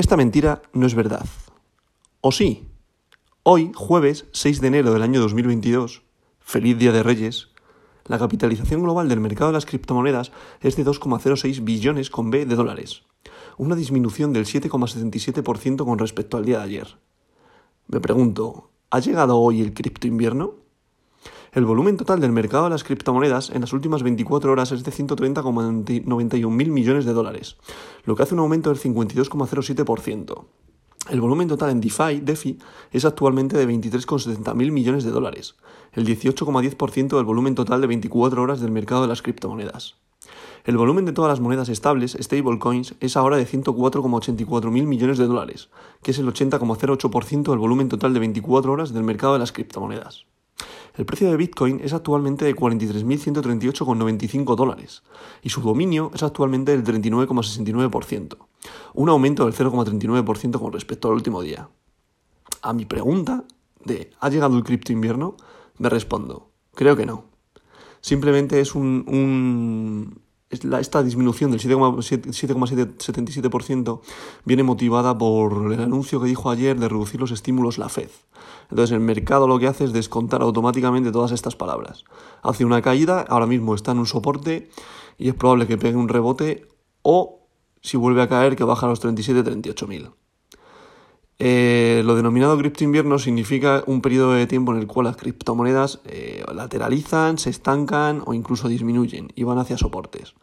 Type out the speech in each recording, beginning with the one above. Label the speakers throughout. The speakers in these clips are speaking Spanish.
Speaker 1: Esta mentira no es verdad. ¿O sí? Hoy, jueves 6 de enero del año 2022, feliz Día de Reyes, la capitalización global del mercado de las criptomonedas es de 2,06 billones con B de dólares, una disminución del 7,77% con respecto al día de ayer. Me pregunto, ¿ha llegado hoy el cripto invierno? El volumen total del mercado de las criptomonedas en las últimas 24 horas es de 130,91 mil millones de dólares, lo que hace un aumento del 52,07%. El volumen total en DeFi, DeFi es actualmente de 23,70 mil millones de dólares, el 18,10% del volumen total de 24 horas del mercado de las criptomonedas. El volumen de todas las monedas estables, stablecoins, es ahora de 104,84 mil millones de dólares, que es el 80,08% del volumen total de 24 horas del mercado de las criptomonedas. El precio de Bitcoin es actualmente de 43.138,95 dólares y su dominio es actualmente del 39,69%, un aumento del 0,39% con respecto al último día. A mi pregunta de ¿ha llegado el cripto invierno? me respondo, creo que no. Simplemente es un, esta disminución del 7,77% viene motivada por el anuncio que dijo ayer de reducir los estímulos la Fed. Entonces el mercado lo que hace es descontar automáticamente todas estas palabras. Hace una caída, ahora mismo está en un soporte y es probable que pegue un rebote o si vuelve a caer que baja a los 37-38 mil. Eh, lo denominado cripto invierno significa un periodo de tiempo en el cual las criptomonedas eh, lateralizan, se estancan o incluso disminuyen y van hacia soportes.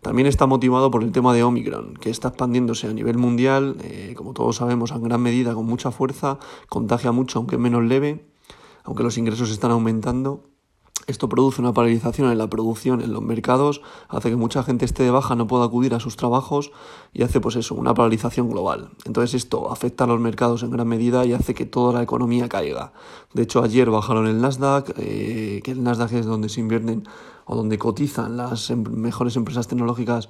Speaker 1: También está motivado por el tema de Omicron, que está expandiéndose a nivel mundial, eh, como todos sabemos, en gran medida, con mucha fuerza, contagia mucho, aunque menos leve, aunque los ingresos están aumentando esto produce una paralización en la producción en los mercados, hace que mucha gente esté de baja, no pueda acudir a sus trabajos y hace pues eso, una paralización global. Entonces esto afecta a los mercados en gran medida y hace que toda la economía caiga. De hecho ayer bajaron el Nasdaq, eh, que el Nasdaq es donde se invierten o donde cotizan las em, mejores empresas tecnológicas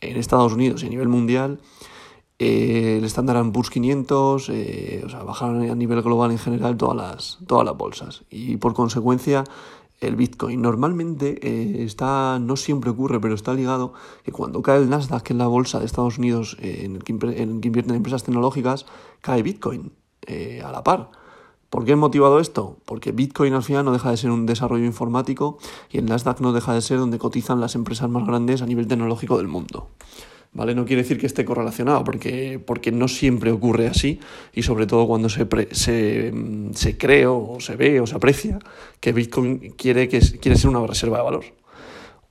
Speaker 1: en Estados Unidos y a nivel mundial. Eh, el Standard Poor's 500, eh, o sea, bajaron a nivel global en general todas las, todas las bolsas y por consecuencia el Bitcoin. Normalmente eh, está, no siempre ocurre, pero está ligado que cuando cae el Nasdaq, que es la bolsa de Estados Unidos en, el que, invierten empresas tecnológicas, cae Bitcoin eh, a la par. ¿Por qué he motivado esto? Porque Bitcoin al final no deja de ser un desarrollo informático y el Nasdaq no deja de ser donde cotizan las empresas más grandes a nivel tecnológico del mundo. ¿Vale? No quiere decir que esté correlacionado, porque, porque no siempre ocurre así, y sobre todo cuando se, se, se cree o se ve o se aprecia que Bitcoin quiere, que, quiere ser una reserva de valor,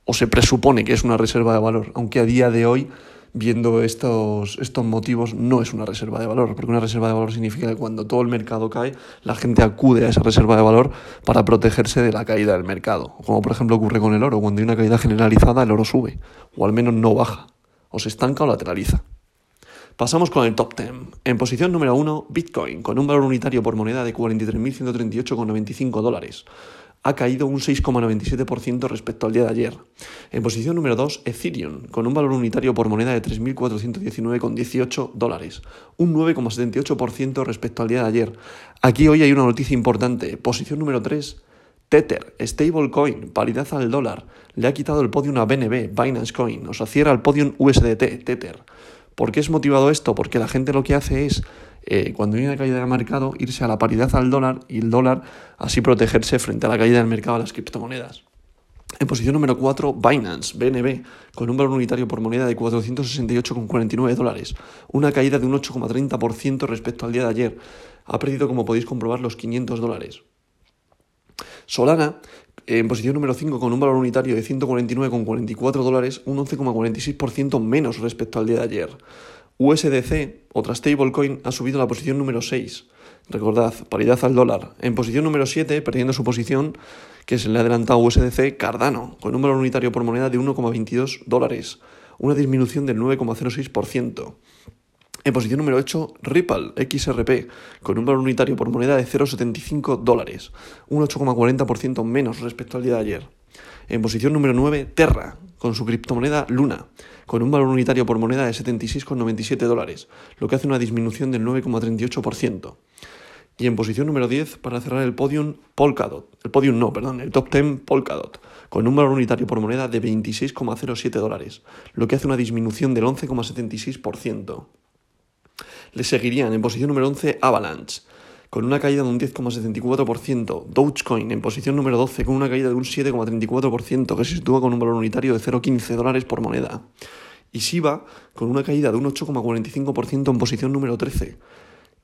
Speaker 1: o se presupone que es una reserva de valor, aunque a día de hoy, viendo estos, estos motivos, no es una reserva de valor, porque una reserva de valor significa que cuando todo el mercado cae, la gente acude a esa reserva de valor para protegerse de la caída del mercado, como por ejemplo ocurre con el oro, cuando hay una caída generalizada, el oro sube, o al menos no baja o se estanca o lateraliza. Pasamos con el top 10. En posición número 1, Bitcoin, con un valor unitario por moneda de 43.138,95 dólares. Ha caído un 6,97% respecto al día de ayer. En posición número 2, Ethereum, con un valor unitario por moneda de 3.419,18 dólares. Un 9,78% respecto al día de ayer. Aquí hoy hay una noticia importante. Posición número 3, Tether, stablecoin, paridad al dólar, le ha quitado el podium a BNB, Binance Coin, o sea, cierra el podium USDT, Tether. ¿Por qué es motivado esto? Porque la gente lo que hace es, eh, cuando hay una caída del mercado, irse a la paridad al dólar y el dólar así protegerse frente a la caída del mercado de las criptomonedas. En posición número 4, Binance, BNB, con un valor unitario por moneda de 468,49 dólares, una caída de un 8,30% respecto al día de ayer. Ha perdido, como podéis comprobar, los 500 dólares. Solana, en posición número 5 con un valor unitario de 149,44 dólares, un 11,46% menos respecto al día de ayer. USDC, otra stablecoin, ha subido a la posición número 6. Recordad, paridad al dólar. En posición número 7, perdiendo su posición, que se le ha adelantado USDC, Cardano, con un valor unitario por moneda de 1,22 dólares, una disminución del 9,06%. En posición número 8, Ripple XRP, con un valor unitario por moneda de 0,75 dólares, un 8,40% menos respecto al día de ayer. En posición número 9, Terra, con su criptomoneda Luna, con un valor unitario por moneda de 76,97 dólares, lo que hace una disminución del 9,38%. Y en posición número 10, para cerrar el podium, Polkadot, el podium no, perdón, el top 10 Polkadot, con un valor unitario por moneda de 26,07 dólares, lo que hace una disminución del 11,76%. Le seguirían en posición número 11 Avalanche, con una caída de un 10,74%. Dogecoin en posición número 12, con una caída de un 7,34%, que se sitúa con un valor unitario de 0,15 dólares por moneda. Y Shiba, con una caída de un 8,45% en posición número 13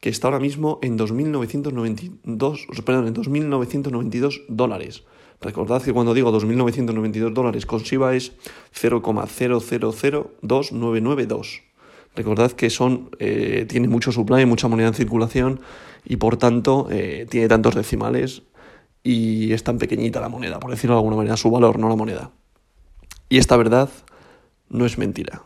Speaker 1: que está ahora mismo en 2.992, perdón, en 2.992 dólares. Recordad que cuando digo 2.992 dólares con SIVA es 0,00029992. Recordad que son, eh, tiene mucho supply, mucha moneda en circulación y por tanto eh, tiene tantos decimales y es tan pequeñita la moneda, por decirlo de alguna manera, su valor, no la moneda. Y esta verdad no es mentira.